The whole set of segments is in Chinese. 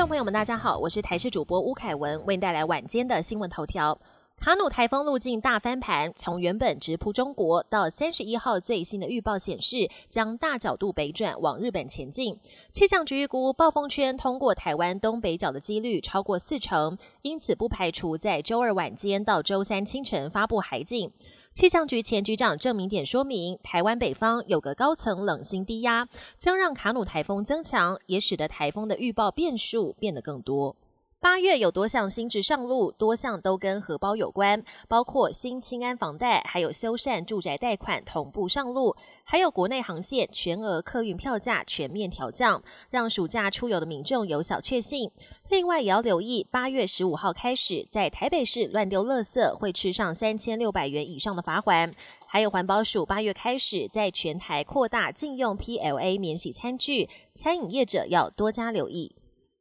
众朋友们，大家好，我是台视主播吴凯文，为您带来晚间的新闻头条。卡努台风路径大翻盘，从原本直扑中国，到三十一号最新的预报显示，将大角度北转往日本前进。气象局预估暴风圈通过台湾东北角的几率超过四成，因此不排除在周二晚间到周三清晨发布海警。气象局前局长郑明典说明，台湾北方有个高层冷心低压，将让卡努台风增强，也使得台风的预报变数变得更多。八月有多项新制上路，多项都跟荷包有关，包括新清安房贷，还有修缮住宅贷款同步上路，还有国内航线全额客运票价全面调降，让暑假出游的民众有小确幸。另外也要留意，八月十五号开始，在台北市乱丢垃圾会吃上三千六百元以上的罚款，还有环保署八月开始在全台扩大禁用 PLA 免洗餐具，餐饮业者要多加留意。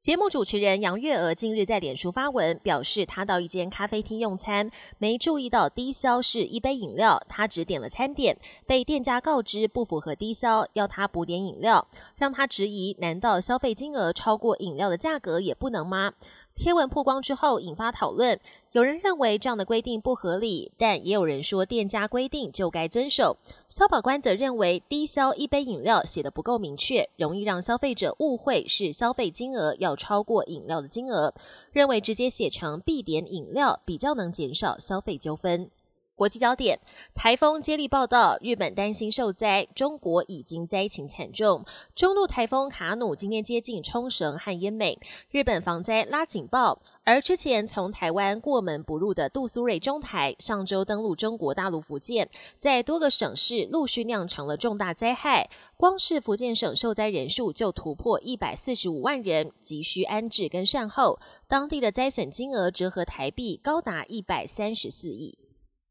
节目主持人杨月娥近日在脸书发文，表示她到一间咖啡厅用餐，没注意到低消是一杯饮料，她只点了餐点，被店家告知不符合低消，要她补点饮料，让她质疑：难道消费金额超过饮料的价格也不能吗？贴文曝光之后，引发讨论。有人认为这样的规定不合理，但也有人说店家规定就该遵守。消保官则认为低消一杯饮料写的不够明确，容易让消费者误会是消费金额要超过饮料的金额，认为直接写成必点饮料比较能减少消费纠纷。国际焦点：台风接力报道，日本担心受灾，中国已经灾情惨重。中路台风卡努今天接近冲绳和奄美，日本防灾拉警报。而之前从台湾过门不入的杜苏芮中台，上周登陆中国大陆福建，在多个省市陆续酿成了重大灾害。光是福建省受灾人数就突破一百四十五万人，急需安置跟善后。当地的灾损金额折合台币高达一百三十四亿。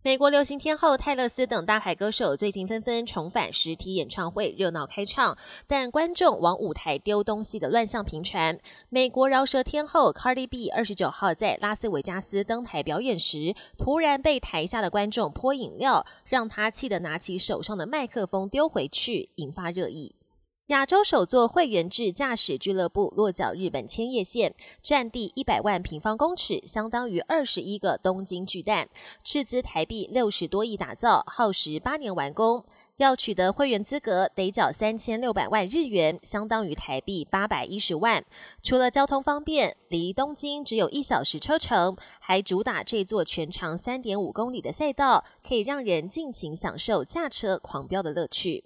美国流行天后泰勒斯等大牌歌手最近纷纷重返实体演唱会，热闹开唱，但观众往舞台丢东西的乱象频传。美国饶舌天后 Cardi B 二十九号在拉斯维加斯登台表演时，突然被台下的观众泼饮料，让他气得拿起手上的麦克风丢回去，引发热议。亚洲首座会员制驾驶俱乐部落脚日本千叶县，占地一百万平方公尺，相当于二十一个东京巨蛋，斥资台币六十多亿打造，耗时八年完工。要取得会员资格，得缴三千六百万日元，相当于台币八百一十万。除了交通方便，离东京只有一小时车程，还主打这座全长三点五公里的赛道，可以让人尽情享受驾车狂飙的乐趣。